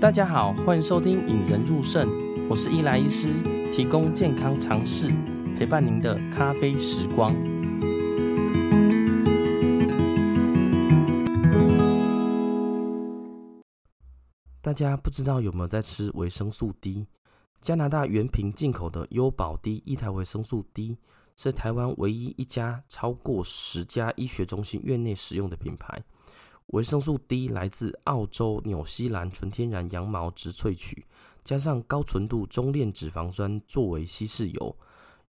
大家好，欢迎收听《引人入胜》，我是伊莱医师，提供健康常识，陪伴您的咖啡时光。大家不知道有没有在吃维生素 D？加拿大原瓶进口的优宝 D 一台维生素 D，是台湾唯一一家超过十家医学中心院内使用的品牌。维生素 D 来自澳洲、纽西兰纯天然羊毛植萃取，加上高纯度中链脂肪酸作为稀释油，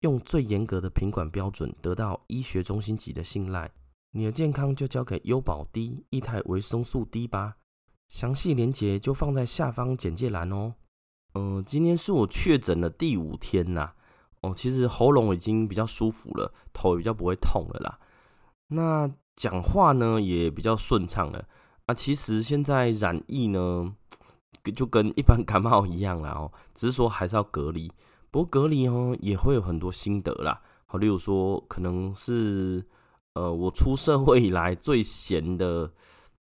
用最严格的品管标准，得到医学中心级的信赖。你的健康就交给优宝 D 一台维生素 D 吧。详细连接就放在下方简介栏哦。嗯、今天是我确诊的第五天呐。哦，其实喉咙已经比较舒服了，头也比较不会痛了啦。那讲话呢也比较顺畅了啊。其实现在染疫呢，就跟一般感冒一样啦哦，只是说还是要隔离。不过隔离哦也会有很多心得啦。好，例如说可能是呃我出社会以来最闲的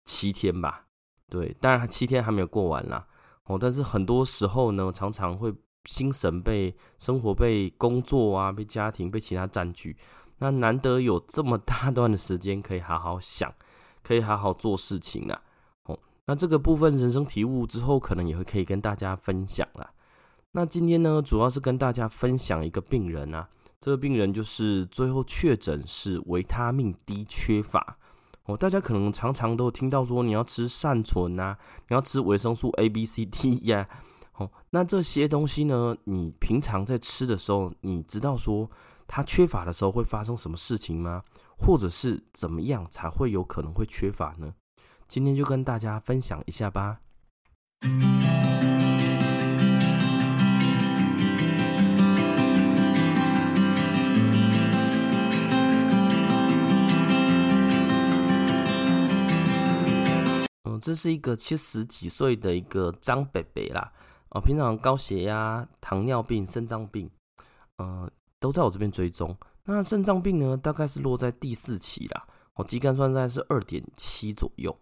七天吧。对，当然七天还没有过完啦。哦，但是很多时候呢，常常会心神被生活、被工作啊、被家庭、被其他占据。那难得有这么大段的时间可以好好想，可以好好做事情啊。哦，那这个部分人生体悟之后，可能也会可以跟大家分享啦。那今天呢，主要是跟大家分享一个病人啊，这个病人就是最后确诊是维他命 D 缺乏。哦，大家可能常常都听到说，你要吃善存啊，你要吃维生素 A、B、C、D 呀。哦，那这些东西呢，你平常在吃的时候，你知道说它缺乏的时候会发生什么事情吗？或者是怎么样才会有可能会缺乏呢？今天就跟大家分享一下吧。嗯这是一个七十几岁的一个张伯伯啦，哦，平常高血压、糖尿病、肾脏病，呃，都在我这边追踪。那肾脏病呢，大概是落在第四期啦，哦，肌酐酸在是二点七左右。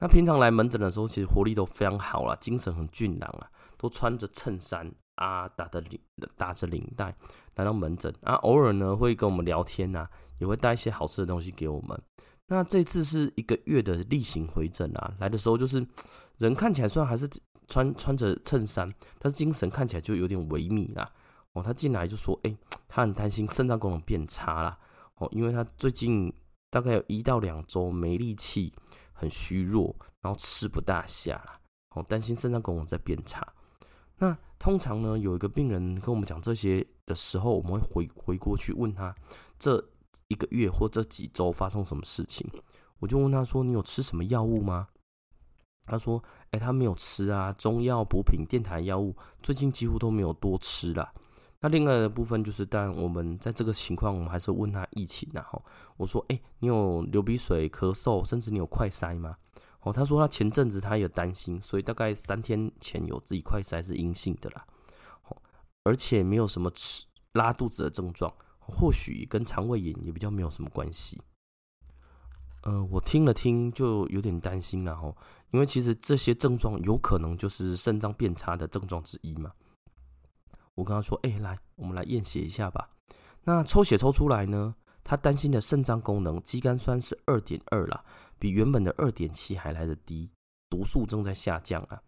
那平常来门诊的时候，其实活力都非常好啦，精神很俊朗啊，都穿着衬衫啊，打着领打着领带来到门诊啊，偶尔呢会跟我们聊天呐，也会带一些好吃的东西给我们。那这次是一个月的例行回诊啊，来的时候就是人看起来虽然还是穿穿着衬衫，但是精神看起来就有点萎靡啦。他进来就说，哎，他很担心肾脏功能变差啦。哦，因为他最近大概有一到两周没力气，很虚弱，然后吃不大下啦。哦，担心肾脏功能在变差。那通常呢，有一个病人跟我们讲这些的时候，我们会回回过去问他这。一个月或这几周发生什么事情，我就问他说：“你有吃什么药物吗？”他说：“哎，他没有吃啊，中药补品、电台药物最近几乎都没有多吃啦。”那另外的部分就是，当然我们在这个情况，我们还是问他疫情然后我说：“哎，你有流鼻水、咳嗽，甚至你有快筛吗？”哦，他说他前阵子他也担心，所以大概三天前有自己快筛是阴性的啦。哦，而且没有什么吃拉肚子的症状。或许跟肠胃炎也比较没有什么关系。呃，我听了听就有点担心了哈，因为其实这些症状有可能就是肾脏变差的症状之一嘛。我跟他说：“哎，来，我们来验血一下吧。”那抽血抽出来呢，他担心的肾脏功能肌酐酸是二点二啦，比原本的二点七还来得低，毒素正在下降啊。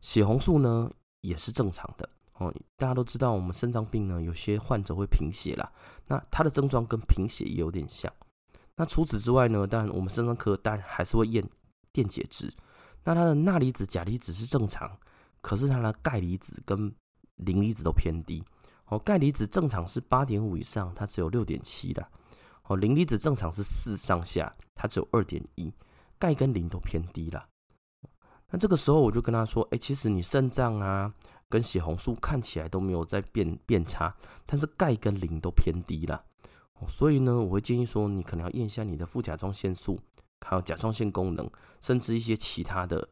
血红素呢也是正常的。哦，大家都知道，我们肾脏病呢，有些患者会贫血啦。那他的症状跟贫血也有点像。那除此之外呢，当然我们肾脏科当然还是会验电解质。那他的钠离子、钾离子是正常，可是他的钙离子跟磷离子都偏低。哦，钙离子正常是八点五以上，它只有六点七的。哦，磷离子正常是四上下，它只有二点一。钙跟磷都偏低了。那这个时候我就跟他说：“哎，其实你肾脏啊。”跟血红素看起来都没有在变变差，但是钙跟磷都偏低了，所以呢，我会建议说，你可能要验一下你的副甲状腺素，还有甲状腺功能，甚至一些其他的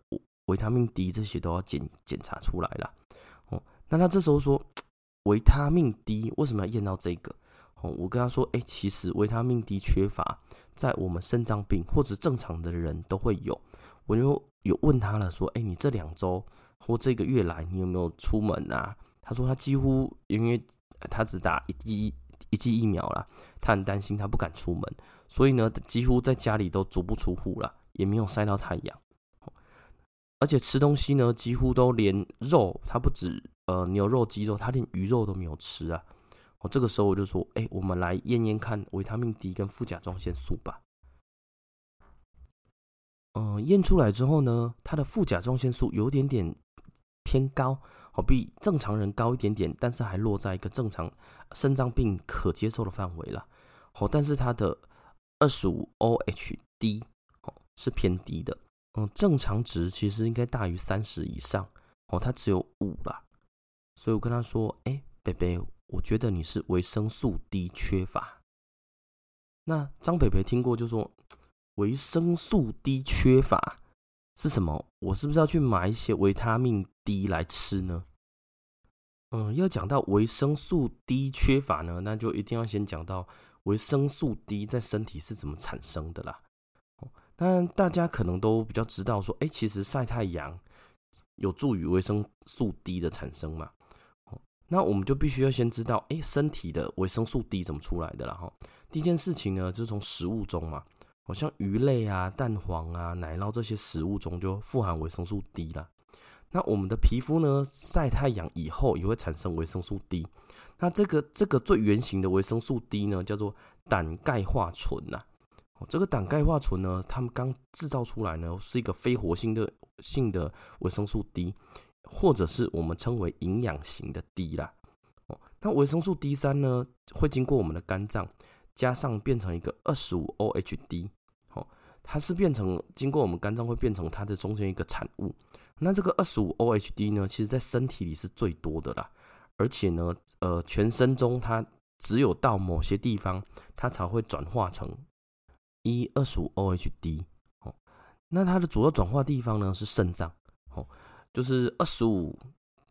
维他命 D 这些都要检检查出来了。那他这时候说维他命 D 为什么要验到这个？哦，我跟他说，哎，其实维他命 D 缺乏在我们肾脏病或者正常的人都会有。我就有问他了，说：“哎，你这两周或这个月来，你有没有出门啊？”他说：“他几乎因为他只打一剂一剂疫苗啦，他很担心，他不敢出门，所以呢，几乎在家里都足不出户了，也没有晒到太阳。而且吃东西呢，几乎都连肉，他不止呃牛肉、鸡肉，他连鱼肉都没有吃啊。”我这个时候我就说：“哎，我们来验验看维他命 D 跟副甲状腺素吧。”嗯，验出来之后呢，他的副甲状腺素有点点偏高，好比正常人高一点点，但是还落在一个正常肾脏病可接受的范围了。好，但是他的二十五 OHD 哦是偏低的，嗯，正常值其实应该大于三十以上，哦，它只有五啦。所以我跟他说：“哎，北北，我觉得你是维生素 D 缺乏。”那张北北听过就说。维生素 D 缺乏是什么？我是不是要去买一些维他命 D 来吃呢？嗯，要讲到维生素 D 缺乏呢，那就一定要先讲到维生素 D 在身体是怎么产生的啦。那大家可能都比较知道说，哎，其实晒太阳有助于维生素 D 的产生嘛。那我们就必须要先知道，哎，身体的维生素 D 怎么出来的啦？哈，第一件事情呢，就是从食物中嘛。好像鱼类啊、蛋黄啊、奶酪这些食物中就富含维生素 D 啦。那我们的皮肤呢，晒太阳以后也会产生维生素 D。那这个这个最原型的维生素 D 呢，叫做胆钙化醇呐。哦，这个胆钙化醇呢，他们刚制造出来呢，是一个非活性的性的维生素 D，或者是我们称为营养型的 D 啦。哦，那维生素 D 三呢，会经过我们的肝脏。加上变成一个二十五 OHD，哦，它是变成经过我们肝脏会变成它的中间一个产物。那这个二十五 OHD 呢，其实在身体里是最多的啦，而且呢，呃，全身中它只有到某些地方它才会转化成一二十五 OHD，哦，那它的主要转化地方呢是肾脏，就是二十五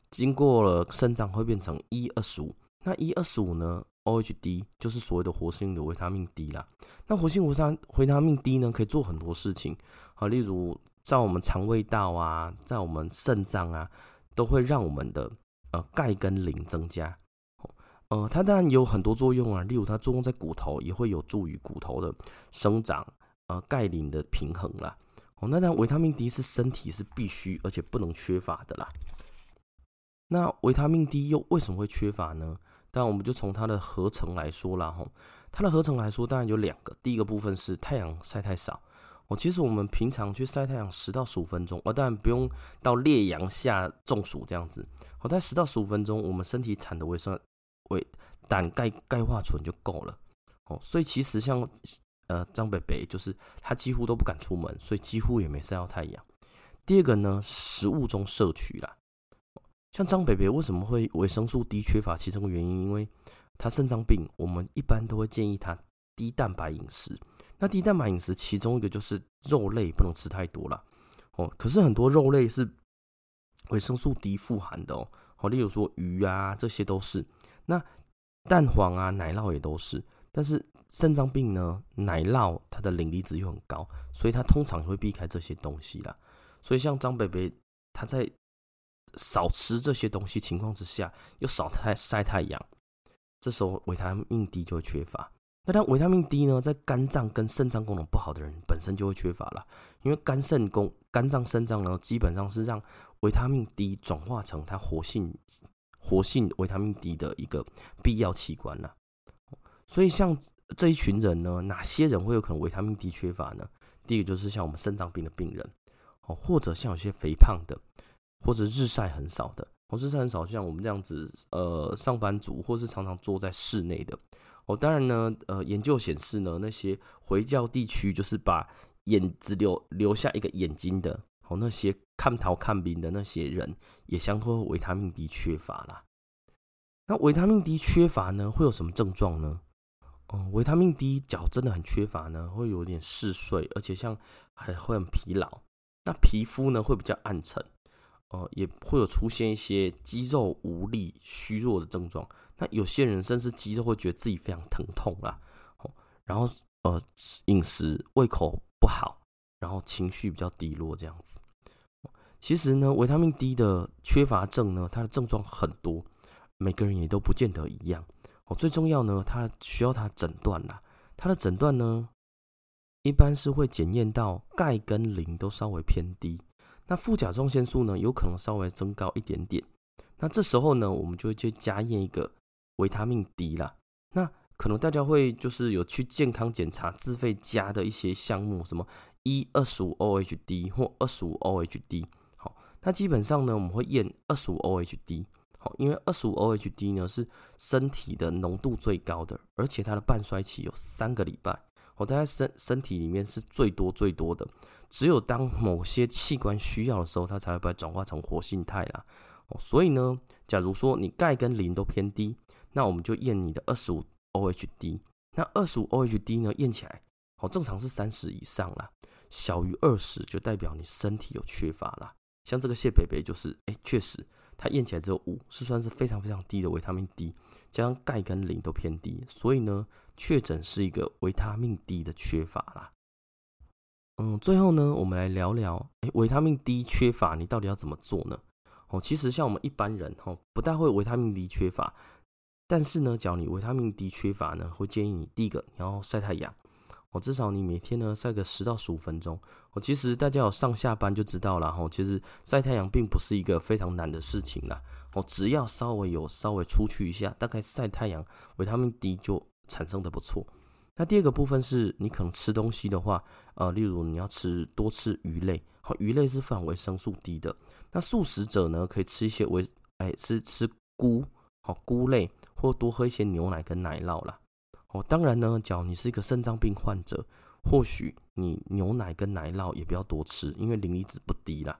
经过了肾脏会变成一二十五，那一二十五呢？OHD 就是所谓的活性的维他命 D 啦。那活性维他维他命 D 呢，可以做很多事情啊，例如在我们肠胃道啊，在我们肾脏啊，都会让我们的呃钙跟磷增加。呃，它当然有很多作用啊，例如它作用在骨头，也会有助于骨头的生长，呃，钙磷的平衡啦。哦，那当然维他命 D 是身体是必须而且不能缺乏的啦。那维他命 D 又为什么会缺乏呢？但我们就从它的合成来说啦，吼，它的合成来说，当然有两个。第一个部分是太阳晒太少。哦，其实我们平常去晒太阳十到十五分钟，哦，当然不用到烈阳下中暑这样子。哦，在十到十五分钟，我们身体产的维生维胆钙钙化醇就够了。哦，所以其实像呃张北北，就是他几乎都不敢出门，所以几乎也没晒到太阳。第二个呢，食物中摄取啦。像张北北为什么会维生素 D 缺乏？其中的原因，因为他肾脏病，我们一般都会建议他低蛋白饮食。那低蛋白饮食，其中一个就是肉类不能吃太多了哦。可是很多肉类是维生素 D 富含的哦，好，例如说鱼啊，这些都是。那蛋黄啊、奶酪也都是。但是肾脏病呢，奶酪它的磷离子又很高，所以它通常会避开这些东西啦。所以像张北北，他在少吃这些东西情况之下，又少太晒太阳，这时候维他命 D 就会缺乏。那当维他命 D 呢，在肝脏跟肾脏功能不好的人本身就会缺乏了，因为肝肾功、肝脏、肾脏呢，基本上是让维他命 D 转化成它活性、活性维他命 D 的一个必要器官了。所以像这一群人呢，哪些人会有可能维他命 D 缺乏呢？第一个就是像我们肾脏病的病人，哦，或者像有些肥胖的。或者日晒很少的，或日晒很少，像我们这样子，呃，上班族，或是常常坐在室内的，哦，当然呢，呃，研究显示呢，那些回教地区就是把眼只留留下一个眼睛的，哦，那些看头看病的那些人，也相对维他命 D 缺乏啦。那维他命 D 缺乏呢，会有什么症状呢？哦，维他命 D 脚真的很缺乏呢，会有点嗜睡，而且像还会很疲劳，那皮肤呢会比较暗沉。呃，也会有出现一些肌肉无力、虚弱的症状。那有些人甚至肌肉会觉得自己非常疼痛啦。哦，然后呃，饮食胃口不好，然后情绪比较低落这样子。其实呢，维他命 D 的缺乏症呢，它的症状很多，每个人也都不见得一样。最重要呢，它需要它诊断啦。它的诊断呢，一般是会检验到钙跟磷都稍微偏低，那副甲状腺素呢，有可能稍微增高一点点。那这时候呢，我们就会去加验一个维他命 D 啦。那可能大家会就是有去健康检查自费加的一些项目，什么 E 二十五 OHD 或二十五 OHD。好那基本上呢，我们会验二十五 OHD，好，因为二十五 OHD 呢是身体的浓度最高的，而且它的半衰期有三个礼拜，我在身身体里面是最多最多的，只有当某些器官需要的时候，它才会把它转化成活性肽啦。哦，所以呢，假如说你钙跟磷都偏低，那我们就验你的二十五 OHD，那二十五 OHD 呢验起来，哦，正常是三十以上啦，小于二十就代表你身体有缺乏啦。像这个谢北北就是，哎，确实，他验起来只有五，是算是非常非常低的维他命 D，加上钙跟磷都偏低，所以呢，确诊是一个维他命 D 的缺乏啦。嗯，最后呢，我们来聊聊，哎，维他命 D 缺乏，你到底要怎么做呢？哦，其实像我们一般人，哦，不大会维他命 D 缺乏，但是呢，假如你维他命 D 缺乏呢，会建议你第一个，你要晒太阳。哦，至少你每天呢晒个十到十五分钟。哦，其实大家有上下班就知道了哈。其实晒太阳并不是一个非常难的事情啦。哦，只要稍微有稍微出去一下，大概晒太阳，维他命 D 就产生的不错。那第二个部分是你可能吃东西的话，呃，例如你要吃多吃鱼类，好，鱼类是富含维生素 D 的。那素食者呢，可以吃一些维，哎，吃吃菇，好，菇类，或多喝一些牛奶跟奶酪啦。哦，当然呢，假如你是一个肾脏病患者，或许你牛奶跟奶酪也不要多吃，因为磷离子不低啦。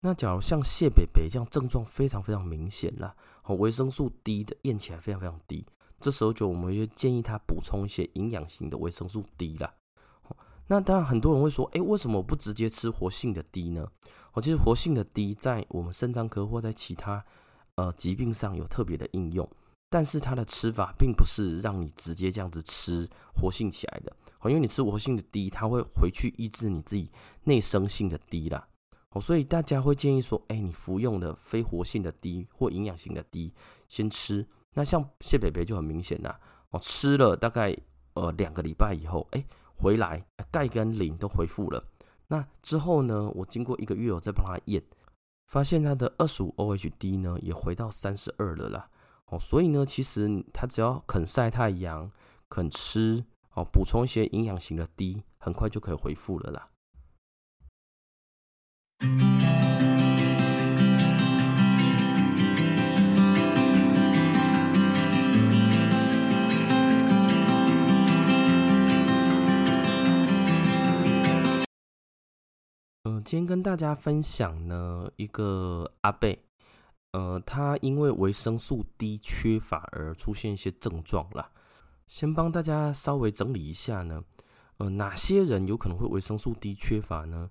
那假如像谢北北这样症状非常非常明显啦，哦，维生素 D 的验起来非常非常低，这时候就我们就建议他补充一些营养型的维生素 D 啦。那当然很多人会说，诶，为什么我不直接吃活性的 D 呢？哦，其实活性的 D 在我们肾脏科或在其他呃疾病上有特别的应用。但是它的吃法并不是让你直接这样子吃活性起来的，因为你吃活性的 D，它会回去抑制你自己内生性的 D 啦，哦，所以大家会建议说，哎，你服用的非活性的 D 或营养型的 D 先吃。那像谢北北就很明显啦，哦，吃了大概呃两个礼拜以后，哎，回来钙跟磷都恢复了。那之后呢，我经过一个月，我再帮他验，发现他的二十五 OHD 呢也回到三十二了啦。哦，所以呢，其实他只要肯晒太阳、肯吃，哦，补充一些营养型的 D，很快就可以恢复了啦。嗯，今天跟大家分享呢一个阿贝。呃，他因为维生素 D 缺乏而出现一些症状啦。先帮大家稍微整理一下呢，呃，哪些人有可能会维生素 D 缺乏呢？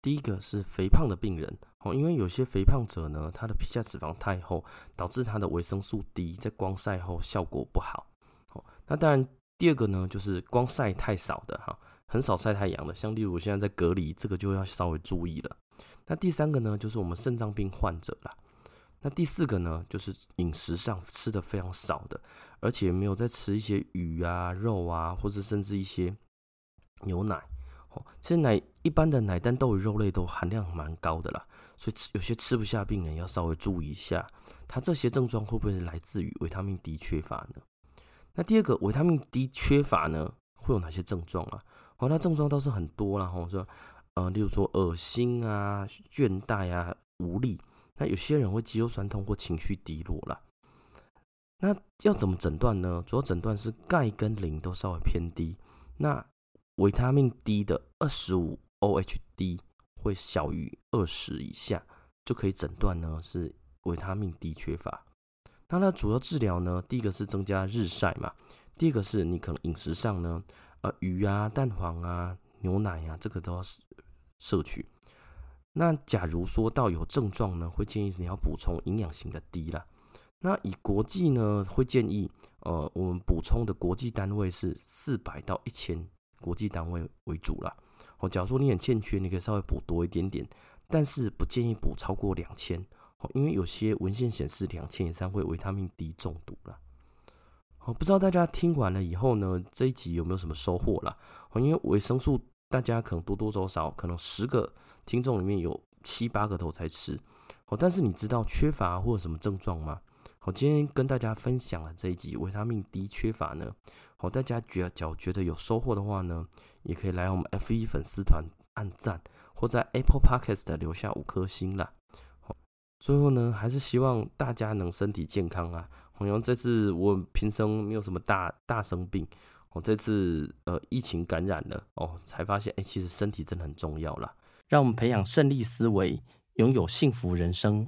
第一个是肥胖的病人哦，因为有些肥胖者呢，他的皮下脂肪太厚，导致他的维生素 D 在光晒后效果不好。哦，那当然，第二个呢，就是光晒太少的哈，很少晒太阳的，像例如现在在隔离，这个就要稍微注意了。那第三个呢，就是我们肾脏病患者啦。那第四个呢，就是饮食上吃的非常少的，而且没有在吃一些鱼啊、肉啊，或者甚至一些牛奶。哦，其实奶一般的奶蛋豆与肉类都含量蛮高的啦，所以吃有些吃不下病人要稍微注意一下，他这些症状会不会是来自于维他命 D 缺乏呢？那第二个，维他命 D 缺乏呢，会有哪些症状啊？哦，那症状倒是很多啦，吼，说呃，例如说恶心啊、倦怠啊、无力。那有些人会肌肉酸痛或情绪低落啦。那要怎么诊断呢？主要诊断是钙跟磷都稍微偏低，那维他命 D 的二十五 OHD 会小于二十以下，就可以诊断呢是维他命 D 缺乏。那它主要治疗呢，第一个是增加日晒嘛，第二个是你可能饮食上呢，呃，鱼啊、蛋黄啊、牛奶啊，这个都要摄取。那假如说到有症状呢，会建议你要补充营养型的 D 啦。那以国际呢，会建议呃，我们补充的国际单位是四百到一千国际单位为主啦。哦，假如说你很欠缺，你可以稍微补多一点点，但是不建议补超过两千哦，因为有些文献显示两千以上会维他命 D 中毒了。哦，不知道大家听完了以后呢，这一集有没有什么收获啦？哦，因为维生素大家可能多多少少，可能十个听众里面有七八个都在吃。哦，但是你知道缺乏或者什么症状吗？好今天跟大家分享了这一集维他命 D 缺乏呢。好，大家觉得觉得有收获的话呢，也可以来我们 F1 粉丝团按赞，或在 Apple Podcast 留下五颗星啦。好，最后呢，还是希望大家能身体健康啊。好像这次我平生没有什么大大生病，我这次呃疫情感染了哦，才发现哎，其实身体真的很重要啦。让我们培养胜利思维，拥有幸福人生。